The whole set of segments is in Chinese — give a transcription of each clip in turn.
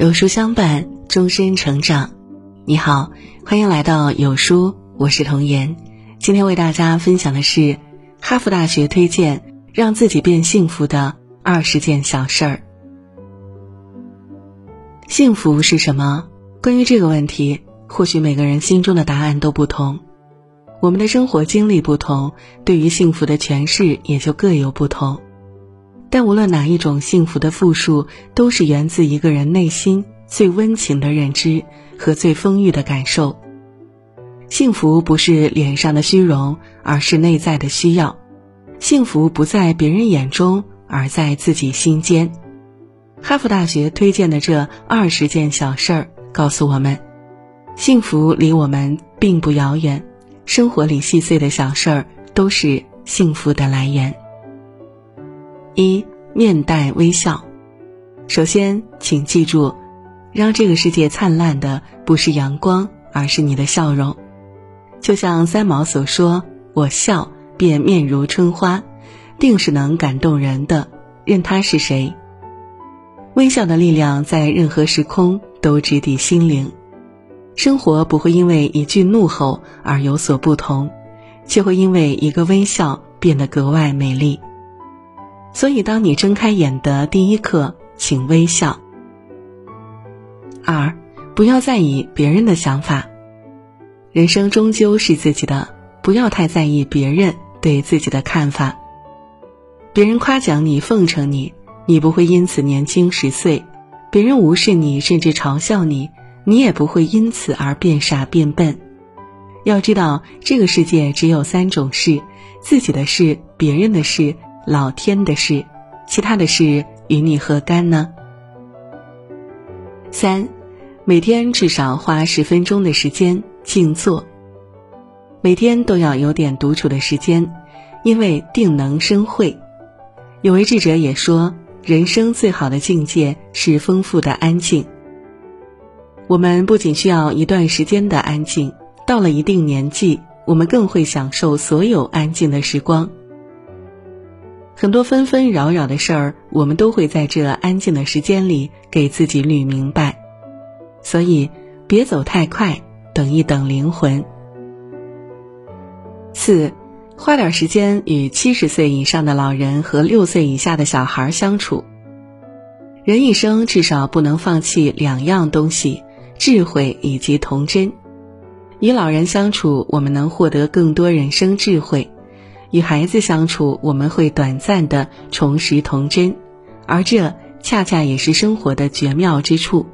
有书相伴，终身成长。你好，欢迎来到有书，我是童言。今天为大家分享的是哈佛大学推荐让自己变幸福的二十件小事儿。幸福是什么？关于这个问题，或许每个人心中的答案都不同。我们的生活经历不同，对于幸福的诠释也就各有不同。但无论哪一种幸福的复数，都是源自一个人内心最温情的认知和最丰裕的感受。幸福不是脸上的虚荣，而是内在的需要。幸福不在别人眼中，而在自己心间。哈佛大学推荐的这二十件小事儿，告诉我们，幸福离我们并不遥远。生活里细碎的小事儿，都是幸福的来源。一面带微笑，首先，请记住，让这个世界灿烂的不是阳光，而是你的笑容。就像三毛所说：“我笑便面如春花，定是能感动人的，任他是谁。”微笑的力量在任何时空都直抵心灵。生活不会因为一句怒吼而有所不同，却会因为一个微笑变得格外美丽。所以，当你睁开眼的第一刻，请微笑。二，不要在意别人的想法。人生终究是自己的，不要太在意别人对自己的看法。别人夸奖你、奉承你，你不会因此年轻十岁；别人无视你，甚至嘲笑你，你也不会因此而变傻变笨。要知道，这个世界只有三种事：自己的事、别人的事。老天的事，其他的事与你何干呢？三，每天至少花十分钟的时间静坐。每天都要有点独处的时间，因为定能生慧。有位智者也说，人生最好的境界是丰富的安静。我们不仅需要一段时间的安静，到了一定年纪，我们更会享受所有安静的时光。很多纷纷扰扰的事儿，我们都会在这安静的时间里给自己捋明白，所以别走太快，等一等灵魂。四，花点时间与七十岁以上的老人和六岁以下的小孩相处。人一生至少不能放弃两样东西：智慧以及童真。与老人相处，我们能获得更多人生智慧。与孩子相处，我们会短暂的重拾童真，而这恰恰也是生活的绝妙之处。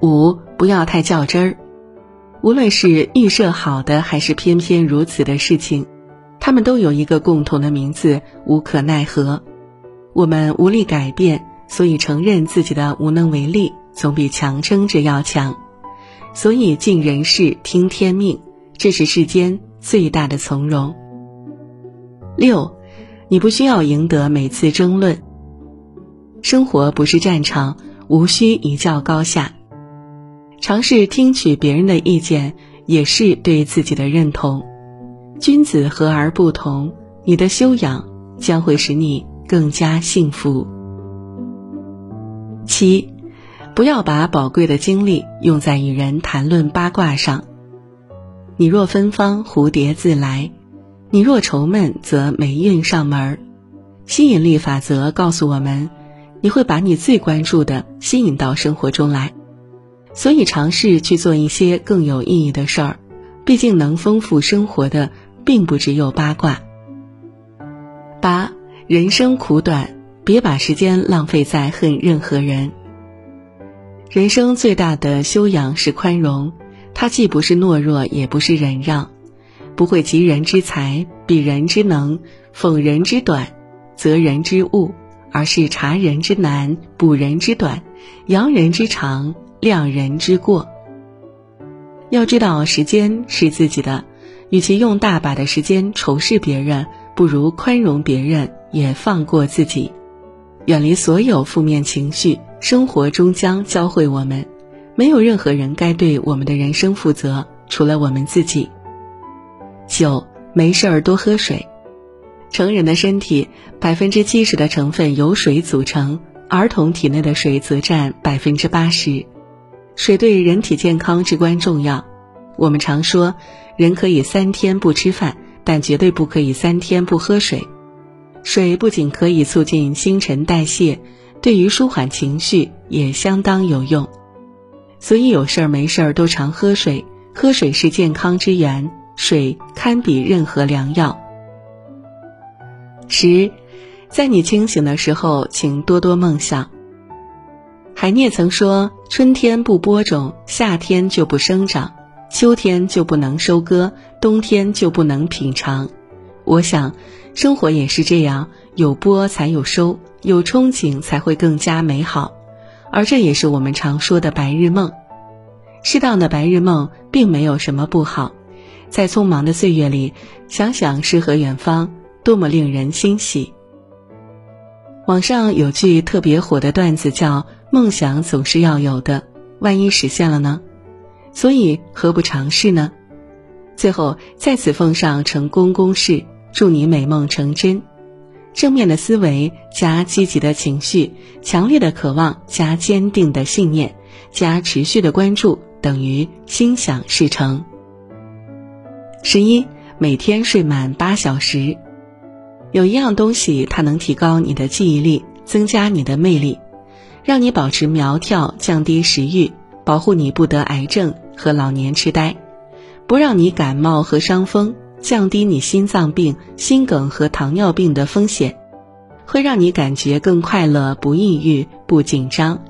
五，不要太较真儿。无论是预设好的，还是偏偏如此的事情，他们都有一个共同的名字：无可奈何。我们无力改变，所以承认自己的无能为力，总比强撑着要强。所以尽人事，听天命，这是世间最大的从容。六，你不需要赢得每次争论。生活不是战场，无需一较高下。尝试听取别人的意见，也是对自己的认同。君子和而不同，你的修养将会使你更加幸福。七，不要把宝贵的精力用在与人谈论八卦上。你若芬芳，蝴蝶自来。你若愁闷，则霉运上门。吸引力法则告诉我们，你会把你最关注的吸引到生活中来。所以，尝试去做一些更有意义的事儿。毕竟，能丰富生活的，并不只有八卦。八，人生苦短，别把时间浪费在恨任何人。人生最大的修养是宽容，它既不是懦弱，也不是忍让。不会急人之财，比人之能，讽人之短，责人之恶，而是察人之难，补人之短，扬人之长，亮人之过。要知道，时间是自己的，与其用大把的时间仇视别人，不如宽容别人，也放过自己，远离所有负面情绪。生活终将教会我们，没有任何人该对我们的人生负责，除了我们自己。九，没事儿多喝水。成人的身体百分之七十的成分由水组成，儿童体内的水则占百分之八十。水对人体健康至关重要。我们常说，人可以三天不吃饭，但绝对不可以三天不喝水。水不仅可以促进新陈代谢，对于舒缓情绪也相当有用。所以有事儿没事儿都常喝水，喝水是健康之源，水堪比任何良药。十，在你清醒的时候，请多多梦想。海涅曾说：“春天不播种，夏天就不生长，秋天就不能收割，冬天就不能品尝。”我想，生活也是这样，有播才有收，有憧憬才会更加美好，而这也是我们常说的白日梦。适当的白日梦并没有什么不好，在匆忙的岁月里，想想诗和远方，多么令人欣喜。网上有句特别火的段子，叫“梦想总是要有的，万一实现了呢？所以何不尝试呢？”最后在此奉上成功公式。祝你美梦成真，正面的思维加积极的情绪，强烈的渴望加坚定的信念，加持续的关注，等于心想事成。十一，每天睡满八小时。有一样东西，它能提高你的记忆力，增加你的魅力，让你保持苗条，降低食欲，保护你不得癌症和老年痴呆，不让你感冒和伤风。降低你心脏病、心梗和糖尿病的风险，会让你感觉更快乐、不抑郁、不紧张。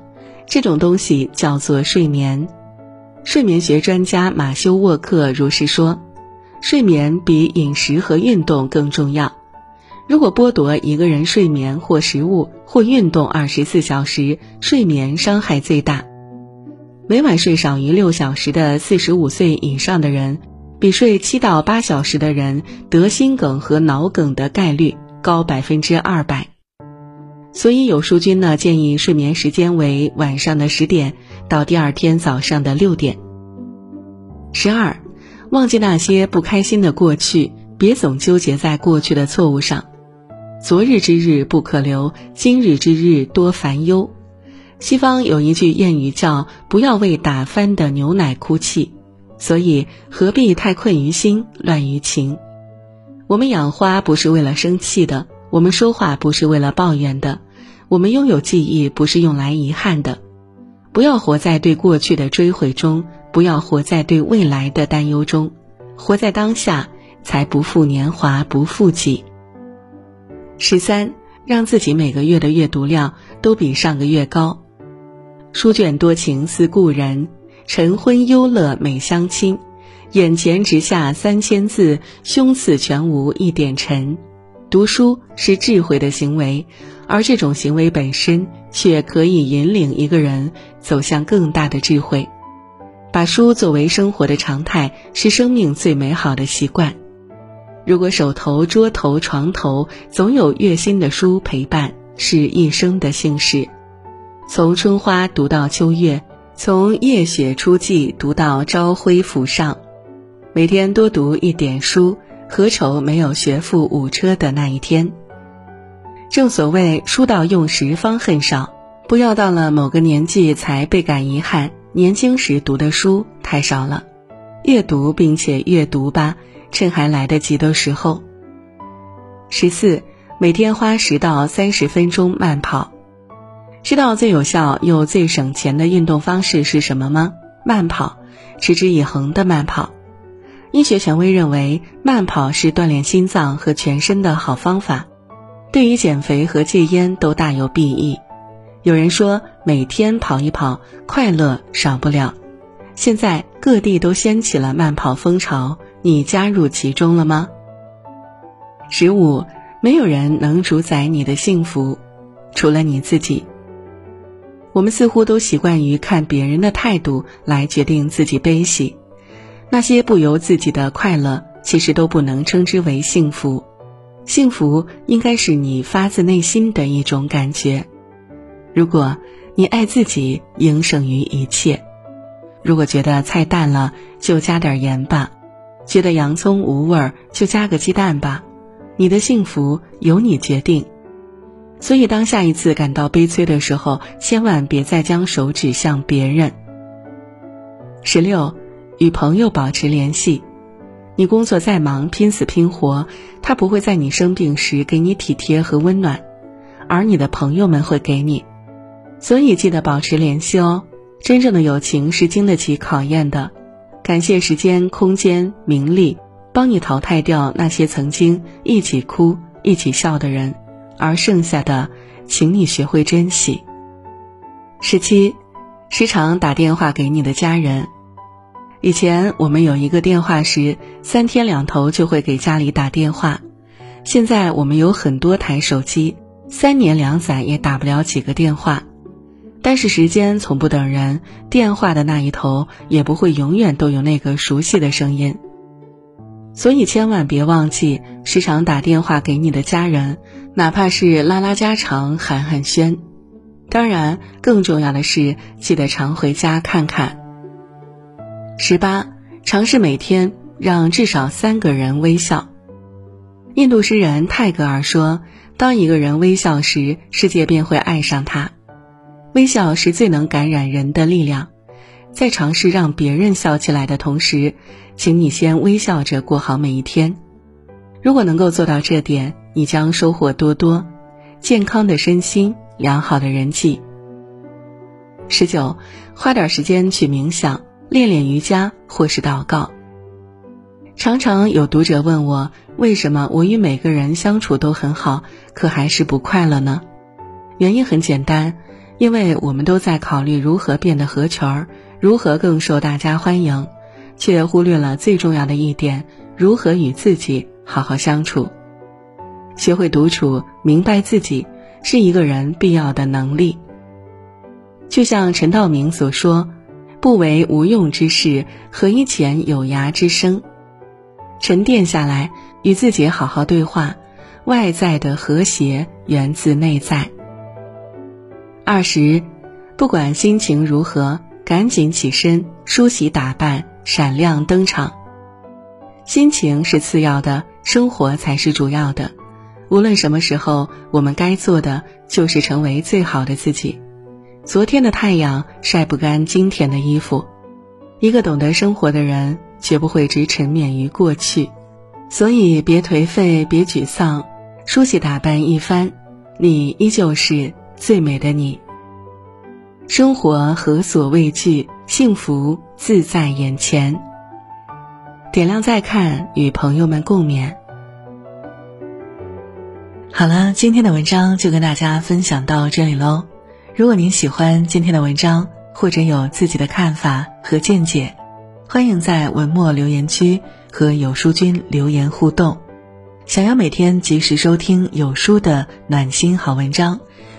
这种东西叫做睡眠。睡眠学专家马修沃克如是说：“睡眠比饮食和运动更重要。如果剥夺一个人睡眠或食物或运动二十四小时，睡眠伤害最大。每晚睡少于六小时的四十五岁以上的人。”比睡七到八小时的人得心梗和脑梗的概率高百分之二百，所以有书君呢建议睡眠时间为晚上的十点到第二天早上的六点。十二，忘记那些不开心的过去，别总纠结在过去的错误上。昨日之日不可留，今日之日多烦忧。西方有一句谚语叫“不要为打翻的牛奶哭泣”。所以何必太困于心，乱于情？我们养花不是为了生气的，我们说话不是为了抱怨的，我们拥有记忆不是用来遗憾的。不要活在对过去的追悔中，不要活在对未来的担忧中，活在当下，才不负年华，不负己。十三，让自己每个月的阅读量都比上个月高。书卷多情似故人。晨昏忧乐每相亲，眼前直下三千字，胸次全无一点尘。读书是智慧的行为，而这种行为本身却可以引领一个人走向更大的智慧。把书作为生活的常态，是生命最美好的习惯。如果手头、桌头、床头总有月新的书陪伴，是一生的幸事。从春花读到秋月。从夜雪初霁读到朝晖浮上，每天多读一点书，何愁没有学富五车的那一天？正所谓书到用时方恨少，不要到了某个年纪才倍感遗憾，年轻时读的书太少了。阅读并且阅读吧，趁还来得及的时候。十四，每天花十到三十分钟慢跑。知道最有效又最省钱的运动方式是什么吗？慢跑，持之以恒的慢跑。医学权威认为，慢跑是锻炼心脏和全身的好方法，对于减肥和戒烟都大有裨益。有人说，每天跑一跑，快乐少不了。现在各地都掀起了慢跑风潮，你加入其中了吗？十五，没有人能主宰你的幸福，除了你自己。我们似乎都习惯于看别人的态度来决定自己悲喜，那些不由自己的快乐，其实都不能称之为幸福。幸福应该是你发自内心的一种感觉。如果你爱自己，应胜于一切。如果觉得菜淡了，就加点盐吧；觉得洋葱无味，就加个鸡蛋吧。你的幸福由你决定。所以当下一次感到悲催的时候，千万别再将手指向别人。十六，与朋友保持联系。你工作再忙，拼死拼活，他不会在你生病时给你体贴和温暖，而你的朋友们会给你。所以记得保持联系哦。真正的友情是经得起考验的。感谢时间、空间、名利，帮你淘汰掉那些曾经一起哭、一起笑的人，而剩下的，请你学会珍惜。十七，时常打电话给你的家人。以前我们有一个电话时，三天两头就会给家里打电话。现在我们有很多台手机，三年两载也打不了几个电话。但是时间从不等人，电话的那一头也不会永远都有那个熟悉的声音。所以千万别忘记时常打电话给你的家人，哪怕是拉拉家常、寒寒暄。当然，更重要的是记得常回家看看。十八，尝试每天让至少三个人微笑。印度诗人泰戈尔说：“当一个人微笑时，世界便会爱上他。微笑是最能感染人的力量。在尝试让别人笑起来的同时，请你先微笑着过好每一天。如果能够做到这点，你将收获多多：健康的身心，良好的人际。十九，花点时间去冥想。”练练瑜伽或是祷告。常常有读者问我，为什么我与每个人相处都很好，可还是不快乐呢？原因很简单，因为我们都在考虑如何变得合群儿，如何更受大家欢迎，却忽略了最重要的一点：如何与自己好好相处。学会独处，明白自己，是一个人必要的能力。就像陈道明所说。不为无用之事，何以遣有涯之生？沉淀下来，与自己好好对话。外在的和谐源自内在。二十，不管心情如何，赶紧起身梳洗打扮，闪亮登场。心情是次要的，生活才是主要的。无论什么时候，我们该做的就是成为最好的自己。昨天的太阳晒不干今天的衣服，一个懂得生活的人绝不会只沉湎于过去，所以别颓废，别沮丧，梳洗打扮一番，你依旧是最美的你。生活何所畏惧，幸福自在眼前。点亮再看，与朋友们共勉。好了，今天的文章就跟大家分享到这里喽。如果您喜欢今天的文章，或者有自己的看法和见解，欢迎在文末留言区和有书君留言互动。想要每天及时收听有书的暖心好文章，